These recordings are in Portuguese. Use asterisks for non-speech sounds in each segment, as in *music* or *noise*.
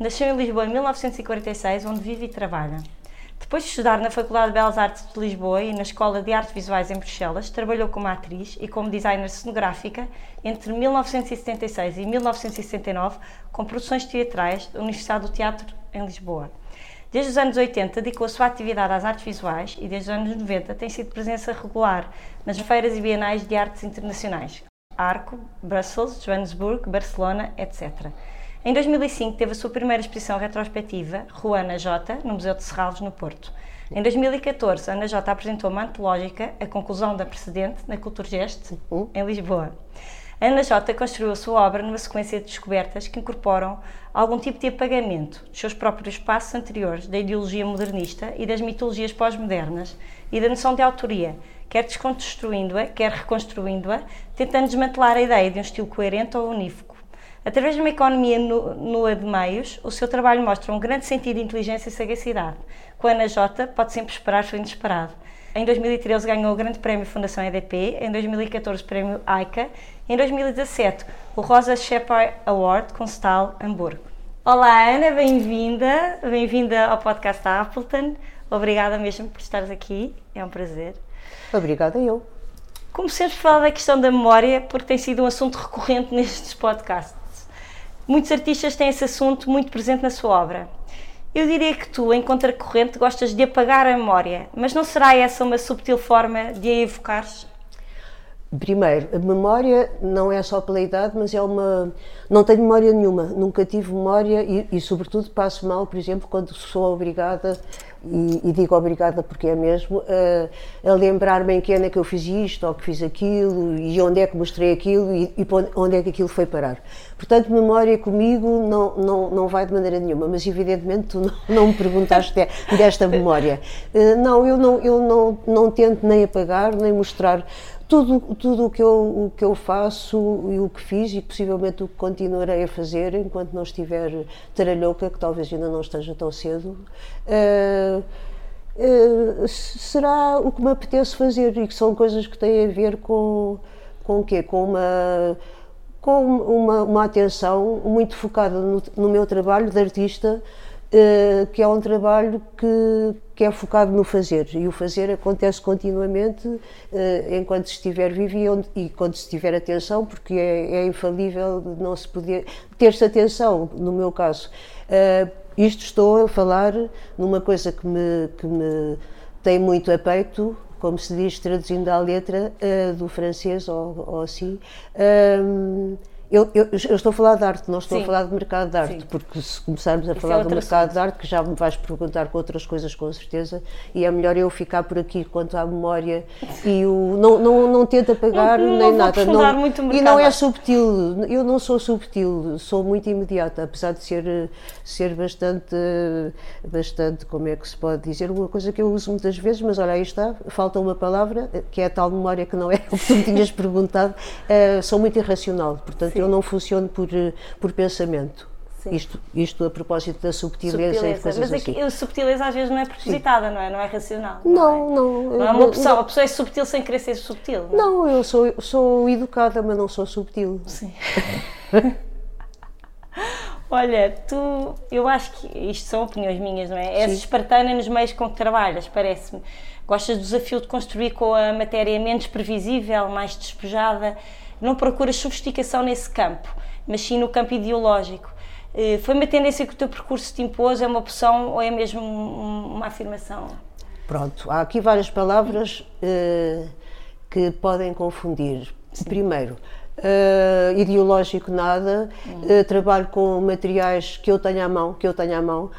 nasceu em Lisboa em 1946, onde vive e trabalha. Depois de estudar na Faculdade de Belas Artes de Lisboa e na Escola de Artes Visuais em Bruxelas, trabalhou como atriz e como designer cenográfica entre 1976 e 1979 com produções teatrais da Universidade do Teatro em Lisboa. Desde os anos 80 dedicou a sua atividade às artes visuais e desde os anos 90 tem sido presença regular nas feiras e bienais de artes internacionais, Arco, Brussels, Johannesburg, Barcelona, etc. Em 2005 teve a sua primeira exposição retrospectiva, Ruana J, no Museu de Serralves, no Porto. Em 2014, Ana J apresentou uma antológica, A Conclusão da Precedente, na Culturgest, em Lisboa. Ana J construiu a sua obra numa sequência de descobertas que incorporam algum tipo de apagamento dos seus próprios passos anteriores da ideologia modernista e das mitologias pós-modernas e da noção de autoria, quer desconstruindo-a, quer reconstruindo-a, tentando desmantelar a ideia de um estilo coerente ou unívoco. Através de uma economia nua de meios, o seu trabalho mostra um grande sentido de inteligência e sagacidade. Com Ana J, pode sempre esperar o inesperado. Em 2013 ganhou o Grande Prémio Fundação EDP, em 2014 o Prémio AICA, em 2017 o Rosa Shepard Award com Stahl Hamburgo. Olá Ana, bem-vinda, bem-vinda ao podcast da Appleton. Obrigada mesmo por estares aqui, é um prazer. Obrigada eu. Comecemos a falar da questão da memória, porque tem sido um assunto recorrente nestes podcasts. Muitos artistas têm esse assunto muito presente na sua obra. Eu diria que tu, em contracorrente, gostas de apagar a memória, mas não será essa uma subtil forma de a evocares? Primeiro, a memória não é só pela idade, mas é uma. Não tenho memória nenhuma, nunca tive memória e, e sobretudo, passo mal, por exemplo, quando sou obrigada, e, e digo obrigada porque é mesmo, a, a lembrar-me em que ano é que eu fiz isto ou que fiz aquilo e onde é que mostrei aquilo e, e onde é que aquilo foi parar. Portanto, memória comigo não, não, não vai de maneira nenhuma, mas evidentemente tu não, não me perguntaste desta memória. Uh, não, eu, não, eu não, não tento nem apagar, nem mostrar tudo, tudo o, que eu, o que eu faço e o que fiz e possivelmente o que continuarei a fazer enquanto não estiver taralhoca, que talvez ainda não esteja tão cedo, uh, uh, será o que me apetece fazer e que são coisas que têm a ver com, com o quê? Com uma com uma, uma atenção muito focada no, no meu trabalho de artista, uh, que é um trabalho que, que é focado no fazer. E o fazer acontece continuamente uh, enquanto estiver vivo e, onde, e quando se tiver atenção, porque é, é infalível não se poder ter-se atenção, no meu caso. Uh, isto estou a falar numa coisa que me, que me tem muito a peito, como se diz, traduzindo à letra, uh, do francês ou, ou assim. Um, eu, eu, eu, estou a falar de arte, não estou Sim. a falar de mercado de arte, Sim. porque se começarmos a Isso falar é do mercado assunto. de arte, que já me vais perguntar com outras coisas com certeza, e é melhor eu ficar por aqui quanto à memória e o não, não, não tento apagar não, nem nada. Não, muito e não é subtil, eu não sou subtil, sou muito imediata, apesar de ser, ser bastante, bastante, como é que se pode dizer, uma coisa que eu uso muitas vezes, mas olha, aí está, falta uma palavra, que é a tal memória que não é *laughs* o que tu me tinhas perguntado, uh, sou muito irracional, portanto eu não funciono por, eh, por pensamento. Isto, isto a propósito da subtileza, subtileza. e coisas Mas assim. a subtileza às vezes não é propositada, não é? Não é racional. Não, não. É, não, não é uma opção. Não, a pessoa é subtil sem querer ser subtil. Não, não eu sou, sou educada, mas não sou subtil. Sim. *laughs* Olha, tu, eu acho que isto são opiniões minhas, não é? És espartana nos meios com que trabalhas, parece-me. Gostas do desafio de construir com a matéria menos previsível, mais despejada não procuras sofisticação nesse campo, mas sim no campo ideológico. Eh, foi uma tendência que o teu percurso te impôs? É uma opção ou é mesmo uma afirmação? Pronto, há aqui várias palavras uh, que podem confundir. Sim. Primeiro, uh, ideológico nada, uhum. uh, trabalho com materiais que eu tenho à mão, que eu tenho à mão,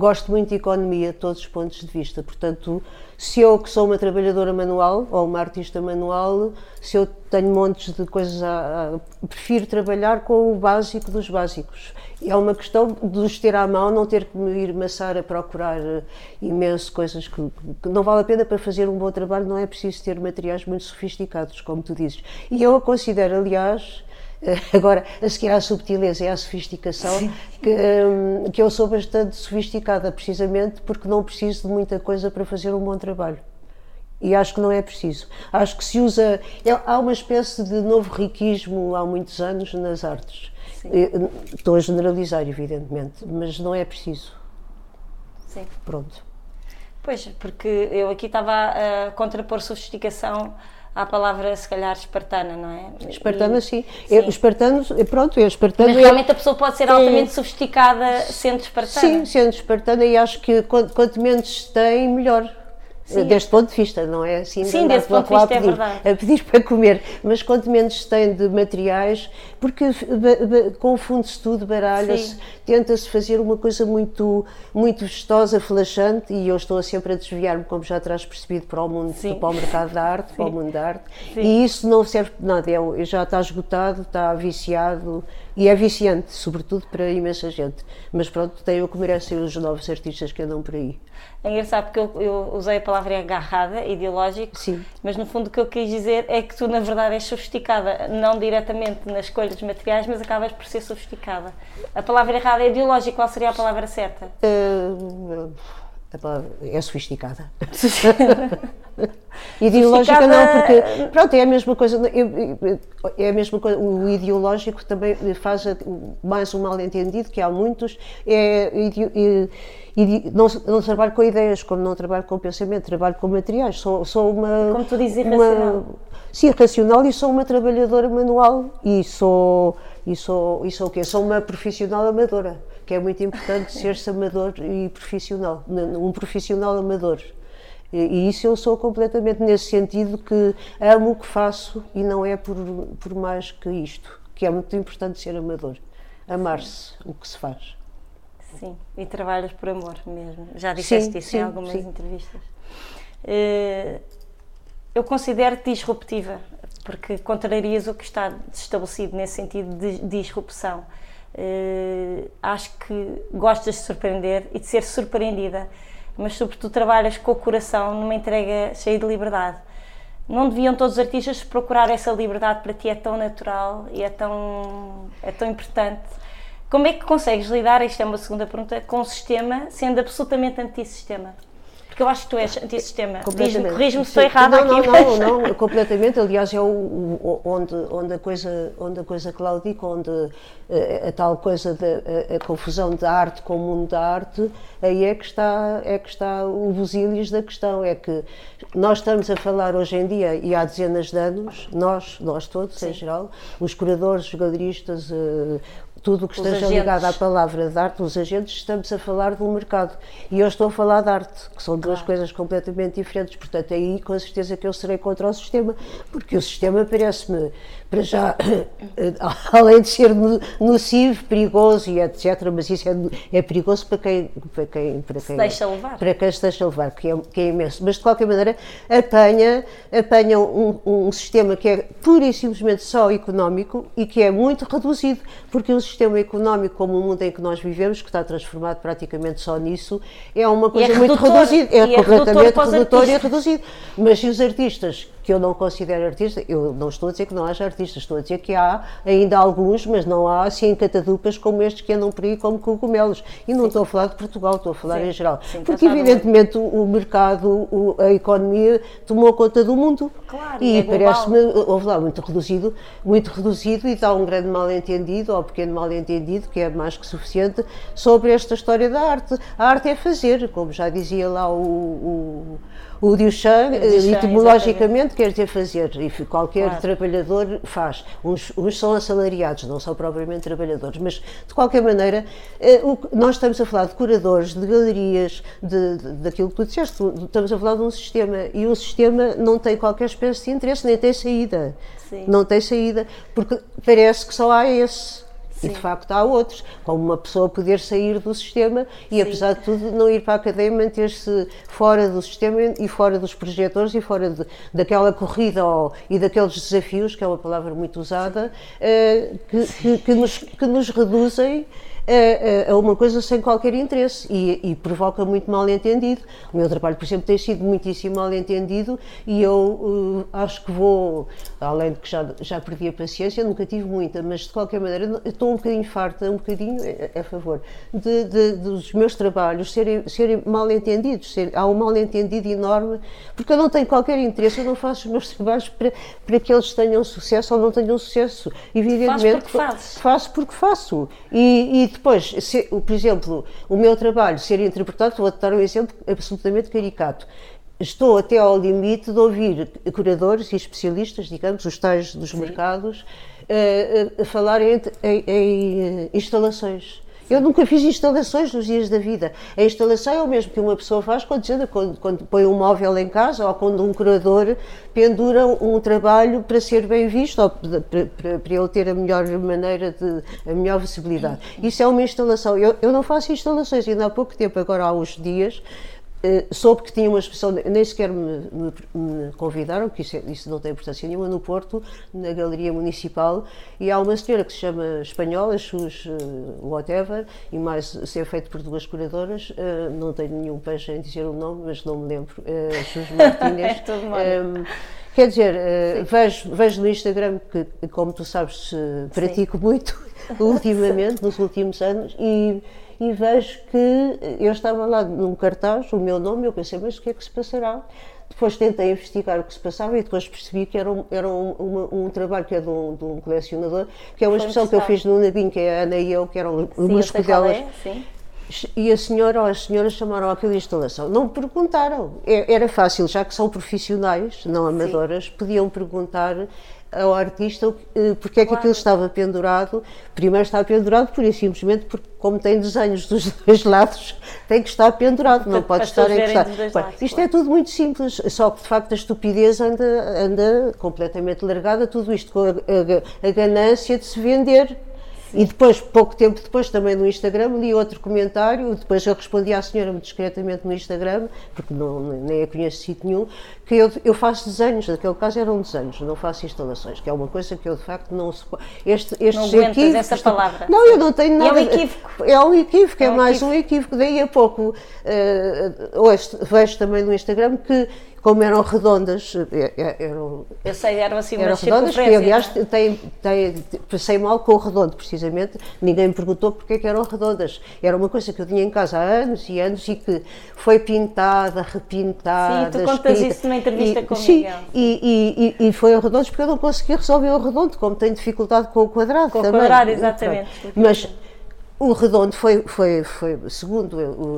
gosto muito de economia de todos os pontos de vista. Portanto, se eu que sou uma trabalhadora manual ou uma artista manual, se eu tenho montes de coisas a, a prefiro trabalhar com o básico dos básicos. E é uma questão de os ter à mão, não ter que me ir maçar a procurar uh, imenso coisas que, que, não vale a pena para fazer um bom trabalho, não é preciso ter materiais muito sofisticados, como tu dizes. E eu a considero, aliás, *laughs* Agora, a seguir à subtileza e à sofisticação, que, hum, que eu sou bastante sofisticada, precisamente porque não preciso de muita coisa para fazer um bom trabalho. E acho que não é preciso. Acho que se usa. É, há uma espécie de novo riquismo há muitos anos nas artes. Sim. Estou a generalizar, evidentemente, mas não é preciso. Sim. Pronto. Pois, porque eu aqui estava a contrapor sofisticação à palavra, se calhar, espartana, não é? Espartana, sim. sim. Eu, espartanos, pronto, eu espartano... Mas realmente a pessoa pode ser altamente é, sofisticada sendo espartana. Sim, sendo espartana e acho que quanto, quanto menos tem, melhor. Sim. Deste ponto de vista, não é assim? Sim, desse ponto de vista é verdade. *laughs* A pedir para comer, mas quanto menos se tem de materiais, porque confunde-se tudo, baralha-se, tenta-se fazer uma coisa muito, muito vistosa, flasheante, e eu estou sempre a desviar-me, como já terás percebido, para o mundo, Sim. para o mercado da arte, Sim. para o mundo da arte, e isso não serve de nada, é, já está esgotado, está viciado, e é viciante, sobretudo para imensa gente. Mas pronto, tem o que merecem os novos artistas que andam por aí. É engraçado porque eu, eu usei a palavra agarrada, ideológico, Sim. mas no fundo o que eu quis dizer é que tu na verdade és sofisticada, não diretamente na escolha dos materiais, mas acabas por ser sofisticada. A palavra errada é ideológica, qual seria a palavra certa? Uh, a palavra é sofisticada. *laughs* Ideológica não, porque pronto, é a mesma coisa, é a mesma coisa, o ideológico também faz mais um mal entendido, que há muitos, é, não, não trabalho com ideias, como não trabalho com pensamento, trabalho com materiais. Sou, sou uma. Como tu dizes, irracional. Uma, sim, racional e sou uma trabalhadora manual e sou. E sou, e sou o quê? Sou uma profissional amadora, que é muito importante ser-se amador e profissional, um profissional amador. E, isso eu sou completamente nesse sentido que amo o que faço e não é por, por mais que isto, que é muito importante ser amador, amar-se o que se faz. Sim, e trabalhas por amor mesmo. Já disseste sim, isso sim, em algumas sim. entrevistas. Uh, eu considero-te disruptiva, porque contrarias o que está estabelecido nesse sentido de disrupção. Uh, acho que gostas de surpreender e de ser surpreendida, mas sobretudo trabalhas com o coração numa entrega cheia de liberdade. Não deviam todos os artistas procurar essa liberdade para ti é tão natural e é tão, é tão importante como é que consegues lidar, isto é uma segunda pergunta, com o sistema sendo absolutamente antissistema? Porque eu acho que tu és antissistema. Diz-me, corrijo-me se estou errada não, aqui. Não, mas... não, não, completamente. Aliás, é o, o, onde, onde, a coisa, onde a coisa claudica, onde a, eh, a tal coisa da confusão da arte com o mundo da arte, aí é que está, é que está o busilis da questão. É que nós estamos a falar hoje em dia, e há dezenas de anos, nós, nós todos Sim. em geral, os curadores, os galeristas, uh, tudo o que esteja agentes. ligado à palavra de arte, os agentes, estamos a falar do mercado. E eu estou a falar de arte, que são duas claro. coisas completamente diferentes. Portanto, aí com certeza que eu serei contra o sistema, porque o sistema parece-me, para já, *coughs* além de ser nocivo, perigoso e etc., mas isso é, é perigoso para quem, para quem, para quem, se deixa levar. Para quem se deixa levar, que é, que é imenso. Mas de qualquer maneira, apanha, apanha um, um sistema que é pura e simplesmente só económico e que é muito reduzido, porque o sistema económico como o mundo em que nós vivemos, que está transformado praticamente só nisso, é uma coisa é muito reduzida, é, é completamente redutor e reduzido. Mas se os artistas que eu não considero artista, eu não estou a dizer que não haja artistas, estou a dizer que há ainda alguns, mas não há assim catadupas como estes que andam por aí como cogumelos. E não Sim. estou a falar de Portugal, estou a falar Sim. em geral. Sim, Porque evidentemente o, o mercado, a economia tomou conta do mundo. Claro, e é parece-me, houve lá, muito reduzido, muito reduzido e dá um grande mal-entendido, ou pequeno mal-entendido, que é mais que suficiente, sobre esta história da arte. A arte é fazer, como já dizia lá o, o o Duchamp, etimologicamente, quer dizer fazer, e qualquer claro. trabalhador faz. Uns, uns, são assalariados, não são propriamente trabalhadores, mas de qualquer maneira, eh, nós estamos a falar de curadores, de galerias, de, de, daquilo que tu disseste, estamos a falar de um sistema e o sistema não tem qualquer espécie de interesse, nem tem saída. Sim. Não tem saída, porque parece que só há esse. E de facto há outros, como uma pessoa poder sair do sistema e, Sim. apesar de tudo, não ir para a cadeia, manter-se fora do sistema e fora dos projetores e fora de, daquela corrida ou, e daqueles desafios, que é uma palavra muito usada, uh, que, que, que, nos, que nos reduzem é uma coisa sem qualquer interesse e, e, provoca muito mal entendido. O meu trabalho, por exemplo, tem sido muitíssimo mal entendido e eu uh, acho que vou, além de que já, já perdi a paciência, nunca tive muita, mas de qualquer maneira estou um bocadinho farta, um bocadinho a, a favor, de, de, dos meus trabalhos serem, serem mal entendidos. Ser, há um mal entendido enorme, porque eu não tenho qualquer interesse, eu não faço os meus trabalhos para, para que eles tenham sucesso ou não tenham sucesso. Evidentemente, porque fazes. faço porque faço. E, e depois, se, por exemplo, o meu trabalho ser interpretado, vou dar um exemplo absolutamente caricato. Estou até ao limite de ouvir curadores e especialistas, digamos, os tais dos Sim. mercados, uh, uh, falarem em, em instalações eu nunca fiz instalações nos dias da vida. A instalação é o mesmo que uma pessoa faz quando, quando, quando põe um móvel em casa ou quando um curador pendura um trabalho para ser bem visto ou para, para, para ele ter a melhor maneira, de, a melhor visibilidade. Isso é uma instalação. Eu, eu não faço instalações, ainda há pouco tempo, agora há uns dias, Uh, soube que tinha uma exposição, nem sequer me, me, me convidaram, que isso, é, isso, não tem importância nenhuma, no Porto, na Galeria Municipal, e há uma senhora que se chama Espanhola, Xus uh, Whatever, e mais ser feito por duas curadoras, uh, não tenho nenhum peixe em dizer o nome, mas não me lembro, uh, Xus *laughs* Martínez. é um, quer dizer, vejo, vejo no Instagram que, como tu sabes, pratico Sim. muito *laughs* ultimamente, nos últimos anos, e e vejo que eu estava lá num cartaz, o meu nome, eu pensei, mas o que é que se passará? Depois tentei investigar o que se passava e depois percebi que era um, era um, um, um trabalho que é de um, de um, colecionador, que é uma expressão que eu fiz no Nabim, que é a Ana e eu, que eram umas codelas. É, e a senhora ou as senhoras chamaram aquilo de instalação. Não perguntaram. É, era fácil, já que são profissionais, não amadoras, sim. podiam perguntar ao artista eh, porque é que claro. aquilo estava pendurado. Primeiro está pendurado por simplesmente porque, como tem desenhos dos *laughs* dois lados, tem que estar pendurado, não pode estar encostado. Isto claro. é tudo muito simples, só que de facto a estupidez anda, anda completamente largada, tudo isto com a, a, a ganância de se vender e depois, pouco tempo depois, também no Instagram, li outro comentário, depois eu respondi à senhora muito discretamente no Instagram, porque não, nem a conheço de sítio nenhum, que eu, eu faço desenhos, naquele caso eram desenhos, não faço instalações, que é uma coisa que eu de facto não se este, estes não equívocos, essa palavra. Não, eu não tenho nada. é um equívoco. É um equívoco, é, é um mais equívoco. um equívoco. Daí a pouco, uh, hoje vejo também no Instagram que como eram redondas, eh, eh, eram, eu sei, eram assim eram redondas, que aliás é? tem, tem, passei mal com o redondo, precisamente, ninguém me perguntou porque é que eram redondas, era uma coisa que eu tinha em casa há anos e anos e que foi pintada, repintada, Sim, tu contas escrita, isso numa entrevista e, com sim, e, e, e, foi o redondos porque eu não consegui resolver o redondo, como tenho dificuldade com o quadrado com também. o quadrado, exatamente. Mas o redondo foi, foi, foi segundo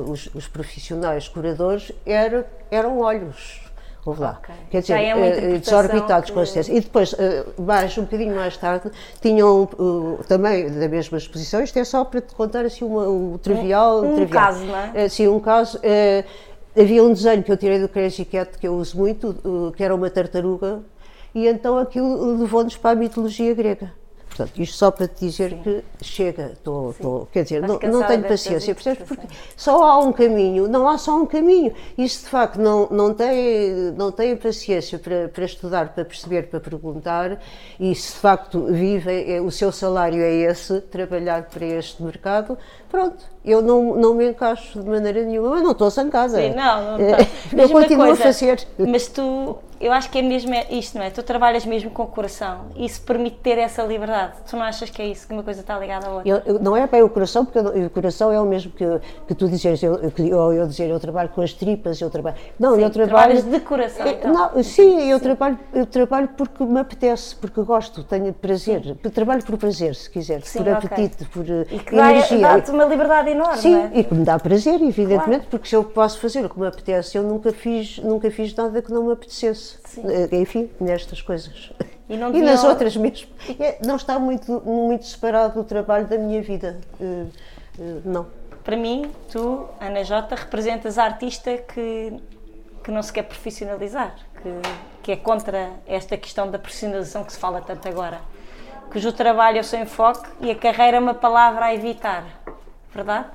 os, os profissionais curadores, era, eram olhos Houve lá. Okay. Quer dizer, é desorbitados que... com certeza. E depois, eh, mais, um bocadinho mais tarde, tinham também da mesma exposição, isto é só para te contar assim uma, o trivial. Um, um trivial. caso, não é? Sim, um caso. Havia um desenho que eu tirei do Crazy Cat, que eu uso muito, que era uma tartaruga, e então aquilo levou-nos para a mitologia grega. Portanto, isto só para te dizer Sim. que chega, tô, tô, quer dizer, não, não tenho paciência, percebes? Porque só há um caminho, não há só um caminho. E se de facto não, não, tem, não tem paciência para, para estudar, para perceber, para perguntar, e se de facto vive, é, o seu salário é esse, trabalhar para este mercado, pronto, eu não, não me encaixo de maneira nenhuma, mas não estou zangada. Sim, não, não está. eu continuo coisa, a fazer. Mas tu eu acho que é mesmo isto, não é? Tu trabalhas mesmo com o coração e isso permite ter essa liberdade. Tu não achas que é isso, que uma coisa está ligada à outra? Eu, eu, não é bem o coração, porque eu, o coração é o mesmo que, que tu dizes, eu, que, eu, eu dizer, eu trabalho com as tripas, eu trabalho. Não, sim, eu trabalho. de coração. Então. Não, sim, eu, sim. Trabalho, eu trabalho porque me apetece, porque gosto, tenho prazer. Sim. Trabalho por prazer, se quiser, sim, por apetite, por e que energia. Dá-te uma liberdade enorme. Sim, é? e que me dá prazer, evidentemente, claro. porque se eu posso fazer o que me apetece, eu nunca fiz, nunca fiz nada que não me apetecesse. Sim. Eh, enfim, nestas coisas. E, e nas outras mesmo. É, não está muito, muito separado o trabalho da minha vida. Uh, uh, não. Para mim, tu, Ana Jota, representas a artista que, que não se quer profissionalizar, que, que é contra esta questão da profissionalização que se fala tanto agora. cujo trabalho é o seu enfoque e a carreira é uma palavra a evitar. Verdade?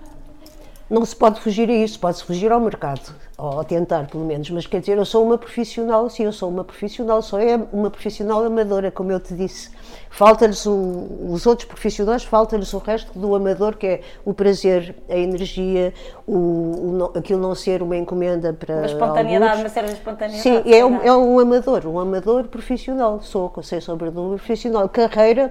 Não se pode fugir a isso, pode-se fugir ao mercado, ou tentar pelo menos, mas quer dizer, eu sou uma profissional, sim, eu sou uma profissional, só é uma profissional amadora, como eu te disse. Falta-lhes os outros profissionais, falta-lhes o resto do amador, que é o prazer, a energia, o, o, aquilo não ser uma encomenda para. Uma espontaneidade, alguns. uma de espontaneidade. Sim, é um, é um amador, um amador profissional, sou, sei sobre do profissional. Carreira,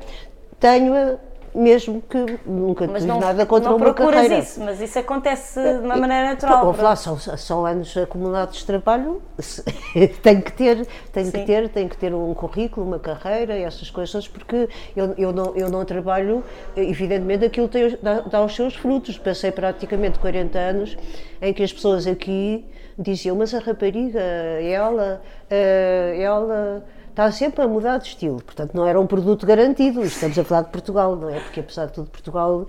tenho mesmo que nunca mas tive não, nada contra não uma carreira. isso, mas isso acontece de uma maneira natural. Lá, são, são anos acumulados de trabalho, *laughs* tem que ter, tem que ter, tem que ter um currículo, uma carreira, essas coisas, porque eu, eu, não, eu não trabalho, evidentemente aquilo tem, dá, dá os seus frutos. Passei praticamente 40 anos em que as pessoas aqui diziam, mas a rapariga, ela, eh, ela está sempre a mudar de estilo. Portanto, não era um produto garantido. Estamos a falar de Portugal, não é? Porque, apesar de tudo, Portugal,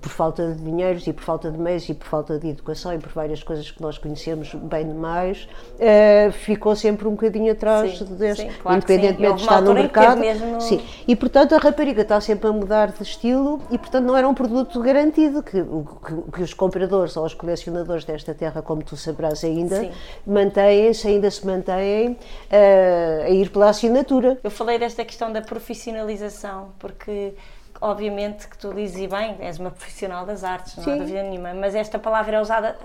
por falta de dinheiros e por falta de meios e por falta de educação e por várias coisas que nós conhecemos bem demais, uh, ficou sempre um bocadinho atrás sim, deste, sim, claro independentemente de estar no mercado. No... Sim. E, portanto, a rapariga está sempre a mudar de estilo e, portanto, não era um produto garantido que, que, que os compradores ou os colecionadores desta terra, como tu sabrás ainda, mantêm-se, ainda se mantêm uh, a ir pela assinatura assinatura. Eu falei desta questão da profissionalização, porque obviamente que tu dizes bem, és uma profissional das artes, não Sim. há dúvida nenhuma, mas esta palavra é usada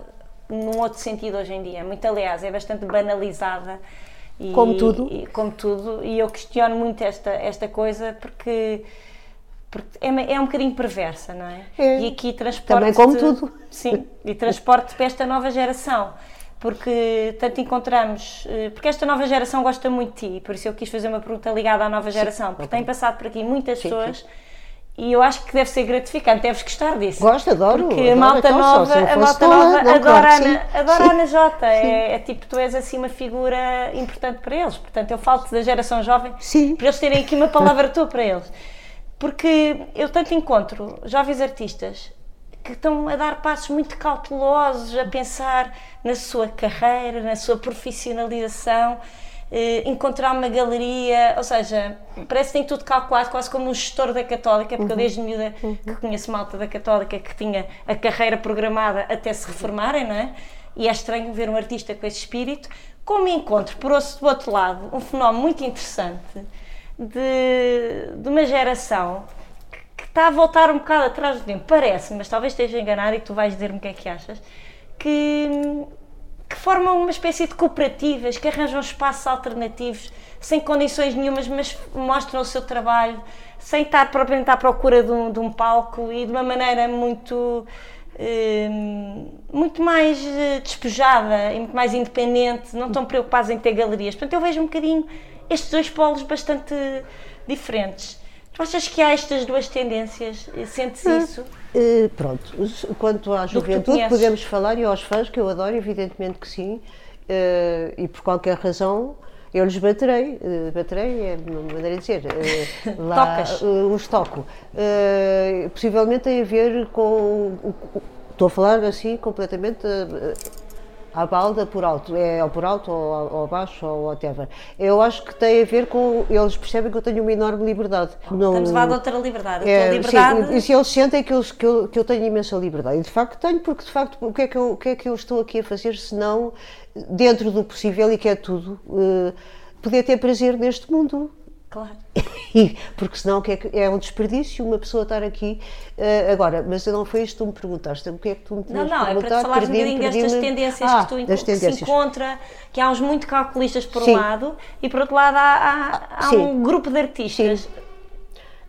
num outro sentido hoje em dia, muito aliás, é bastante banalizada. E, como tudo. E, como tudo, e eu questiono muito esta, esta coisa porque, porque é, é um bocadinho perversa, não é? é. E aqui transporte. Também como tudo. Sim, e transporte para esta nova geração porque tanto encontramos, eh, porque esta nova geração gosta muito de ti, por isso eu quis fazer uma pergunta ligada à nova geração, sim, porque okay. tem passado por aqui muitas sim, pessoas sim. e eu acho que deve ser gratificante, deves gostar disso. Gosto, adoro. Porque adoro, a malta então, nova, a malta nova adora, claro, Ana, adora a Ana Jota, é, é, tipo, tu és assim uma figura importante para eles, portanto eu falo-te da geração jovem, para eles terem aqui uma palavra tua para eles. Porque eu tanto encontro jovens artistas que estão a dar passos muito cautelosos, a pensar na sua carreira, na sua profissionalização, eh, encontrar uma galeria, ou seja, parece que tem tudo calculado, quase como um gestor da Católica, porque uhum. eu desde miúda uhum. que conheço malta da Católica que tinha a carreira programada até se reformarem, não é? E é estranho ver um artista com esse espírito. Como encontro, por outro lado, um fenómeno muito interessante de, de uma geração está a voltar um bocado atrás do tempo, parece, mas talvez esteja enganado e tu vais dizer-me o que é que achas, que, que formam uma espécie de cooperativas, que arranjam espaços alternativos, sem condições nenhumas, mas mostram o seu trabalho, sem estar propriamente à procura de um, de um palco e de uma maneira muito. Eh, muito mais eh, despejada e muito mais independente, não estão preocupados em ter galerias. Portanto, eu vejo um bocadinho estes dois polos bastante diferentes. Tu achas que há estas duas tendências? Sentes ah, isso? Uh, pronto, quanto à juventude, podemos falar, e aos fãs, que eu adoro, evidentemente que sim, uh, e por qualquer razão eu lhes baterei, uh, baterei é uma maneira de dizer, *laughs* lá uh, os toco. possivelmente tem a ver com, estou a falar assim completamente à balda por alto, é ou por alto ou, abaixo ou whatever. Eu acho que tem a ver com, eles percebem que eu tenho uma enorme liberdade. Não, Estamos a falar de outra liberdade. É, liberdade... Sim, e se eles sentem que eu, que, eu, que eu tenho imensa liberdade, e de facto tenho, porque de facto o que é que eu, o que é que eu estou aqui a fazer se não, dentro do possível e que é tudo, uh, poder ter prazer neste mundo. Claro. *laughs* Porque senão que é, que é, um desperdício uma pessoa estar aqui. Uh, agora, mas não foi isto que tu me perguntaste. O que é que tu me tinhas Não, não, é para te falar um bocadinho destas tendências ah, que tu tendências. se encontra, que há uns muito calculistas por um lado e por outro lado há, há, há um grupo de artistas. Sim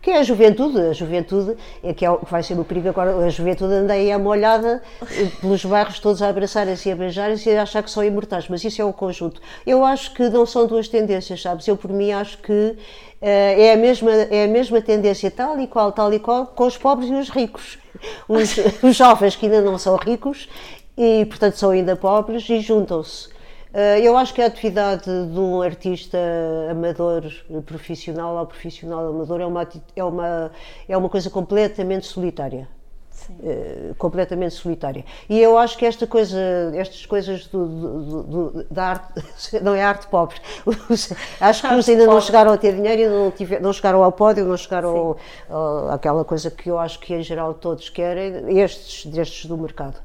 que é a juventude. A juventude é que, é o, que vai ser o perigo agora. A juventude anda aí à molhada eh, pelos bairros todos a abraçarem-se e a beijarem-se e a achar que são imortais, mas isso é o conjunto. Eu acho que não são duas tendências, sabes? Eu, por mim, acho que uh, é, a mesma, é a mesma tendência, tal e qual, tal e qual, com os pobres e os ricos. Os, *laughs* os jovens que ainda não são ricos e, portanto, são ainda pobres e juntam-se. Eh, eu acho que a atividade de um artista amador profissional ou profissional amador é uma, é uma, é uma coisa completamente solitária. Uh, completamente solitária. E eu acho que esta coisa, estas coisas do, do, do, da arte, *laughs* não é arte pobre, acho que uns ainda não chegaram a ter dinheiro, ainda não, tiver, não chegaram ao pódio, não chegaram ao, ao, àquela coisa que eu acho que em geral todos querem, estes, destes do mercado.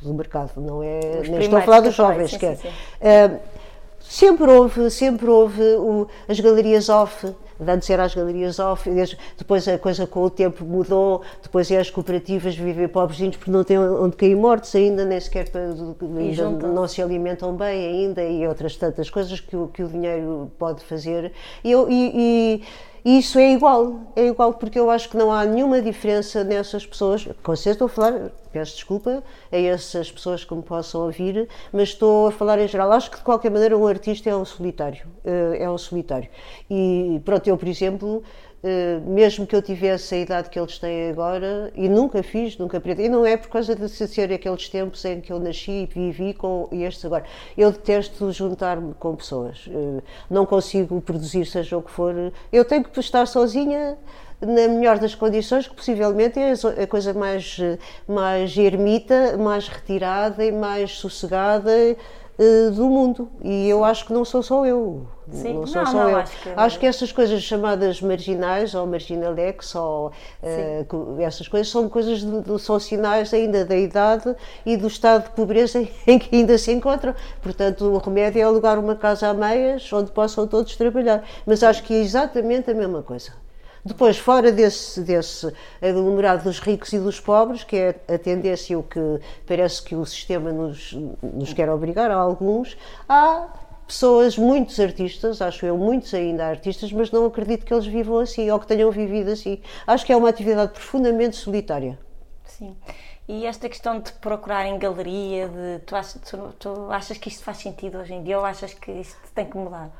Do mercado, não é. Nem estou a falar dos jovens, sim, quer. Sim, sim. Uh, sempre houve, sempre houve o, as galerias off antes era as galerias off, depois a coisa com o tempo mudou, depois é as cooperativas vivem pobrezinhos porque não têm onde cair mortos ainda, nem sequer ainda não se alimentam bem ainda e outras tantas coisas que o, que o dinheiro pode fazer. E, eu, e, e e isso é igual, é igual porque eu acho que não há nenhuma diferença nessas pessoas. Com certeza estou a falar, peço desculpa a essas pessoas que me possam ouvir, mas estou a falar em geral. Acho que de qualquer maneira um artista é um solitário, eh, é um solitário. E pronto, eu por exemplo mesmo que eu tivesse a idade que eles têm agora, e nunca fiz, nunca aprendi, e não é por causa de ser aqueles tempos em que eu nasci e vivi com estes agora. Eu detesto juntar-me com pessoas, uh, não consigo produzir, seja o que for. Eu tenho que estar sozinha na melhor das condições, que possivelmente é a coisa mais, mais ermita, mais retirada e mais sossegada uh, do mundo. E eu acho que não sou só eu. Sim. Não sou não, só não, eu. Acho que... acho que essas coisas chamadas marginais ou marginalex ou uh, essas coisas são coisas de, de, são sinais ainda da idade e do estado de pobreza *laughs* em que ainda se encontram. Portanto, o remédio é alugar uma casa a meias onde possam todos trabalhar. Mas acho que é exatamente a mesma coisa. Depois, fora desse, desse aglomerado dos ricos e dos pobres, que é a tendência, o que parece que o sistema nos, nos quer obrigar a alguns, há pessoas, muitos artistas, acho eu, muitos ainda artistas, mas não acredito que eles vivam assim ou que tenham vivido assim. Acho que é uma atividade profundamente solitária. Sim. E esta questão de procurar em galeria, de, tu, achas, tu, tu achas que isto faz sentido hoje em dia ou achas que isto tem que mudar?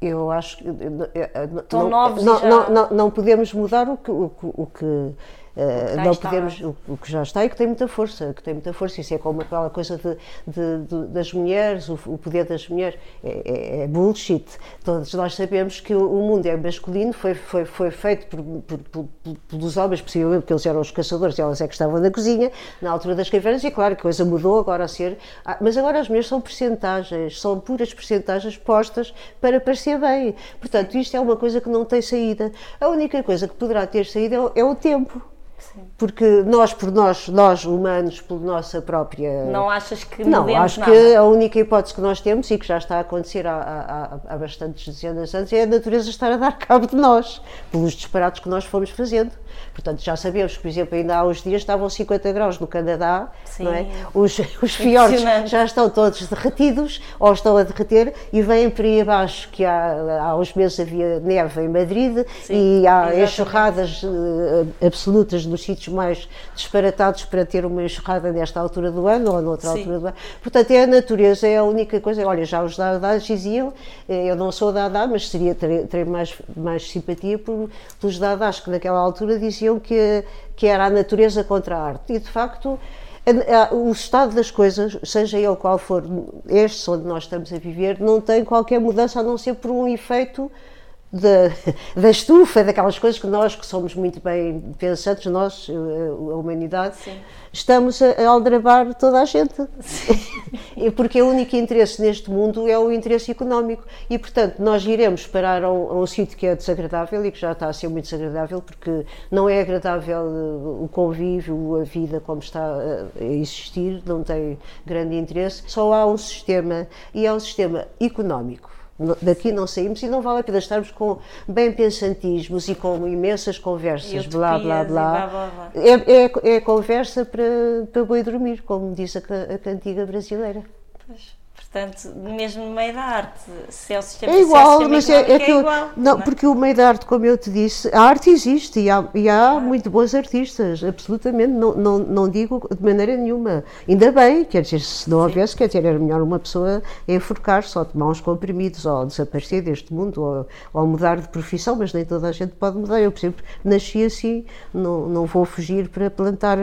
Eu acho que. Não, não, não, não, não, podemos mudar o que, o, o que Uh, não podemos, o, o, que já está e que tem muita força, que tem muita força, isso é como aquela coisa de, de, de, das mulheres, o, o, poder das mulheres, é, é, é, bullshit. Todos nós sabemos que o, o mundo é masculino, foi, foi, foi feito por, por, por, pelos homens, possivelmente porque eles eram os caçadores e elas é que estavam na cozinha, na altura das cavernas, e é claro que a coisa mudou agora a ser, ah, mas agora as mulheres são percentagens, são puras percentagens postas para parecer bem. Portanto, isto é uma coisa que não tem saída. A única coisa que poderá ter saída é, é o tempo. Porque nós, por nós, nós humanos, por nossa própria. Não achas que Não, acho nada. que a única hipótese que nós temos e que já está a acontecer há, há, há bastantes dezenas de anos é a natureza estar a dar cabo de nós, pelos disparates que nós fomos fazendo. Portanto, já sabemos que, por exemplo, ainda há uns dias estavam 50 graus no Canadá, Sim. não é? Os, os fiordes já estão todos derretidos ou estão a derreter e vêm para aí abaixo, que há, há uns meses havia neve em Madrid Sim, e há enxurradas uh, absolutas nos sítios mais disparatados para ter uma enxurrada nesta altura do ano ou noutra Sim. altura do ano. Portanto, é a natureza, é a única coisa. Olha, já os Dadás diziam, eh, eu não sou Dadá, mas seria, ter mais, mais simpatia por, pelos Dadás que naquela altura diziam que, que era a natureza contra a arte. E, de facto, o estado das coisas, seja ele qual for este onde nós estamos a viver, não tem qualquer mudança a não ser por um efeito da, da estufa, daquelas coisas que nós, que somos muito bem pensantes, nós, eh, a humanidade, Sim. estamos a, aldrabar toda a gente. porque o único interesse neste mundo é o interesse económico. E, portanto, nós iremos parar a um, a um sítio que é desagradável e que já está a ser muito desagradável, porque não é agradável eh, o convívio, a vida como está a existir, não tem grande interesse. Só há um sistema, e é um sistema económico Daqui não saímos e não vale a pena estarmos com bem pensantismos e com imensas conversas, blá blá blá. blá, blá. É, é, é, conversa para, para boi dormir, como diz a, a cantiga brasileira. Pois. Portanto, mesmo no meio da arte, se é o sistema É igual, mas é, é, que é igual. Não, não é? porque o meio da arte, como eu te disse, a arte existe e há, e há claro. muito bons artistas, absolutamente, não, não, não digo de maneira nenhuma. Ainda bem, quer dizer, se não Sim. houvesse, quer dizer, era melhor uma pessoa enforcar-se ou tomar uns comprimidos ou desaparecer deste mundo ou, ou, mudar de profissão, mas nem toda a gente pode mudar. Eu, por exemplo, nasci assim, não, não vou fugir para plantar,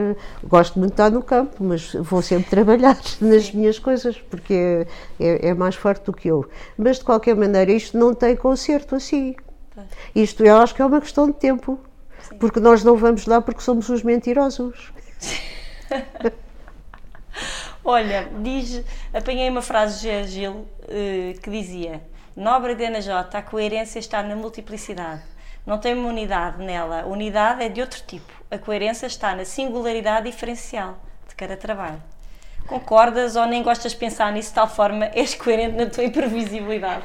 gosto muito de estar no campo, mas vou sempre *laughs* trabalhar nas minhas coisas, porque é, é, mais forte do que eu. Mas de qualquer maneira, isto não tem conserto assim. Isto eu acho que é uma questão de tempo. Sim. Porque nós não vamos lá porque somos os mentirosos. *laughs* Olha, diz, apanhei uma frase de Gil eh, que dizia: Nobre de J, a coerência está na multiplicidade. Não tem uma unidade nela. A unidade é de outro tipo. A coerência está na singularidade diferencial de cada trabalho. Concordas ou nem gostas de pensar nisso de tal forma és coerente na tua imprevisibilidade?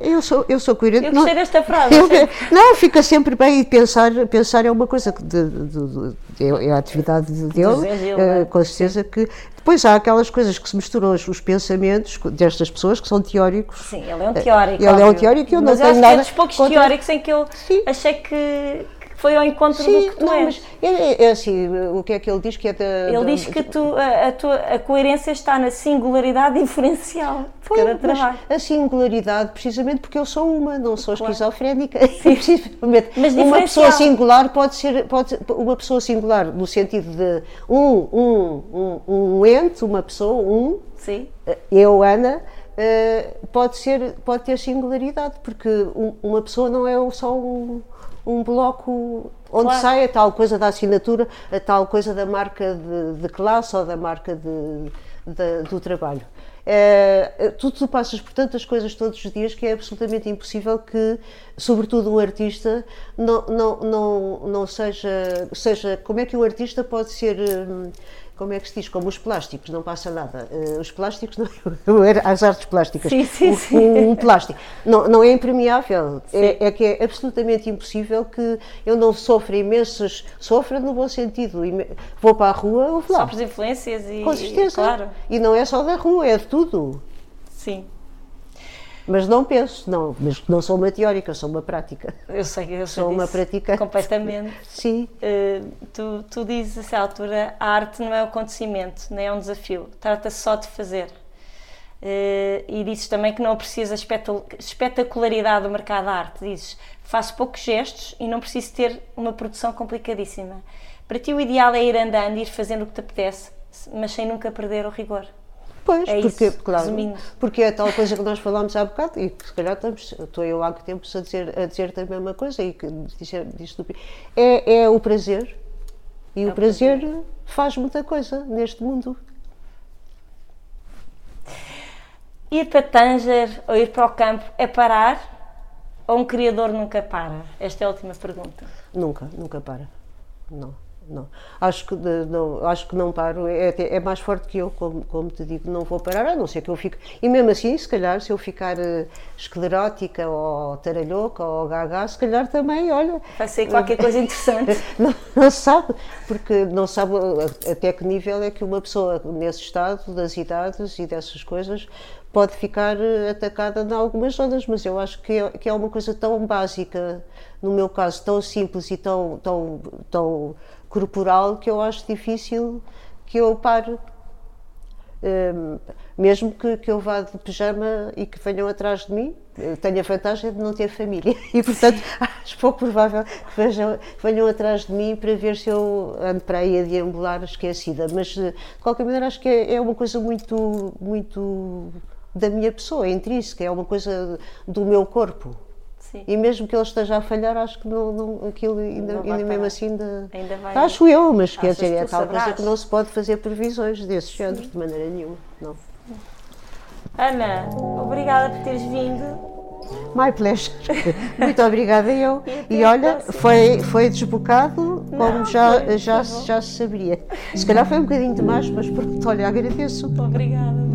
Eu sou, eu sou coerente. Eu gostei não, desta frase. eu- não, fica sempre bem e pensar, pensar é uma coisa que de- de- de- é, é a atividade dele, Gil, eh, não é? com certeza que depois há aquelas coisas que se misturam os, os pensamentos destas pessoas que são teóricos. Sim, ele é um teórico. Ele é um óbvio. teórico e eu não Mas eu tenho acho que é nada dos poucos contra- teóricos em que eu Sim. achei que foi ao encontro Sim, do que tu não, és. mas é, é assim, o que é que ele diz que é da. Ele da- diz que tu, a, a tua, a coerência está na singularidade diferencial de Foi, cada mas trabalho. a singularidade, precisamente porque eu sou uma, não sou Claro. esquizofrénica. *laughs* Precisamente. Mas uma pessoa singular pode ser, pode uma pessoa singular no sentido de um, um, um, um ente, uma pessoa, um, Sim. eu, Ana, eh, pode, ser, pode ter singularidade, porque um- uma pessoa não é só um, um bloco onde Claro. sai a tal coisa da assinatura, a tal coisa da marca de, de classe ou da marca de, da- do trabalho. Eh, tu, tu passas por tantas coisas todos os dias que é absolutamente impossível que, sobretudo o artista, não, não, não, não seja, seja. Como é que o artista pode ser. hum, como é que se diz? Como os plásticos, não passa nada. Eh, os plásticos, *laughs* não, as artes plásticas. Sim, sim, O- sim. Um, um plástico. Não, não é impermeável. É, é que é absolutamente impossível que eu não sofra imensos. Sofra no bom sentido. Vou para a rua, ouve lá. Sofres influências e. Com certeza. Claro. E não é só da rua, é de tudo. Sim. Mas não penso, não, mas não sou uma teórica, sou uma prática. Eu sei, eu sei Sou uma praticante. Completamente. *laughs* Sim, Uh, tu, tu dizes a essa altura, a arte não é um acontecimento, nem é um desafio, trata-se só de fazer. Uh, e dizes também que não aprecias a espetac- espetacularidade do mercado da arte. Dizes, faço poucos gestos e não preciso ter uma produção complicadíssima. Para ti o ideal é ir andando, ir fazendo o que te apetece, mas sem nunca perder o rigor. Pois, É porque, isso, claro, resumindo. porque é tal coisa que nós falámos há bocado e que se calhar estamos, estou eu há que tempos a dizer, a dizer a mesma coisa e que dizer, diz é, é o prazer. E É o o prazer, prazer. faz muita coisa neste mundo. Ir para Tanger ou ir para o campo é parar ou um criador nunca para? Esta é a última pergunta. Nunca, nunca para. Não, não. Acho que não, acho que não paro. É, até- é mais forte que eu, como, como te digo, não vou parar, a não ser que eu fique. E mesmo assim, se calhar, se eu ficar eh, esclerótica ou taralhoca ou gaga, se calhar também, olha. Vai ser qualquer coisa interessante. *laughs* Não, não sabe, porque não sabe a- até que nível é que uma pessoa nesse estado das idades e dessas coisas pode ficar eh, atacada em algumas zonas, mas eu acho que é, que é uma coisa tão básica, no meu caso, tão simples e tão, tão, tão corporal que eu acho difícil que eu pare. Hum, mesmo que, que eu vá de pijama e que venham atrás de mim, eu tenho a vantagem de não ter família *laughs* e, portanto, *laughs* acho pouco provável que vejam- venham atrás de mim para ver se eu ando para aí a deambular esquecida. Mas, de qualquer maneira, acho que é, é uma coisa muito, muito da minha pessoa, é intrínseca, é uma coisa do meu corpo. Sim. E mesmo que ele esteja a falhar, acho que não, não, aquilo ainda, Não ainda mesmo parar. assim ainda, Ainda vai- Acho eu, mas quer dizer, é tal coisa que não se pode fazer previsões desse género de maneira nenhuma. Não. Ana, obrigada por teres vindo. My pleasure. *laughs* Muito obrigada eu. E E olha, foi, foi desbocado como Não, já, foi, já, foi bom. já se saberia. Se calhar foi um bocadinho demais, mas pronto, olha, agradeço. Obrigada.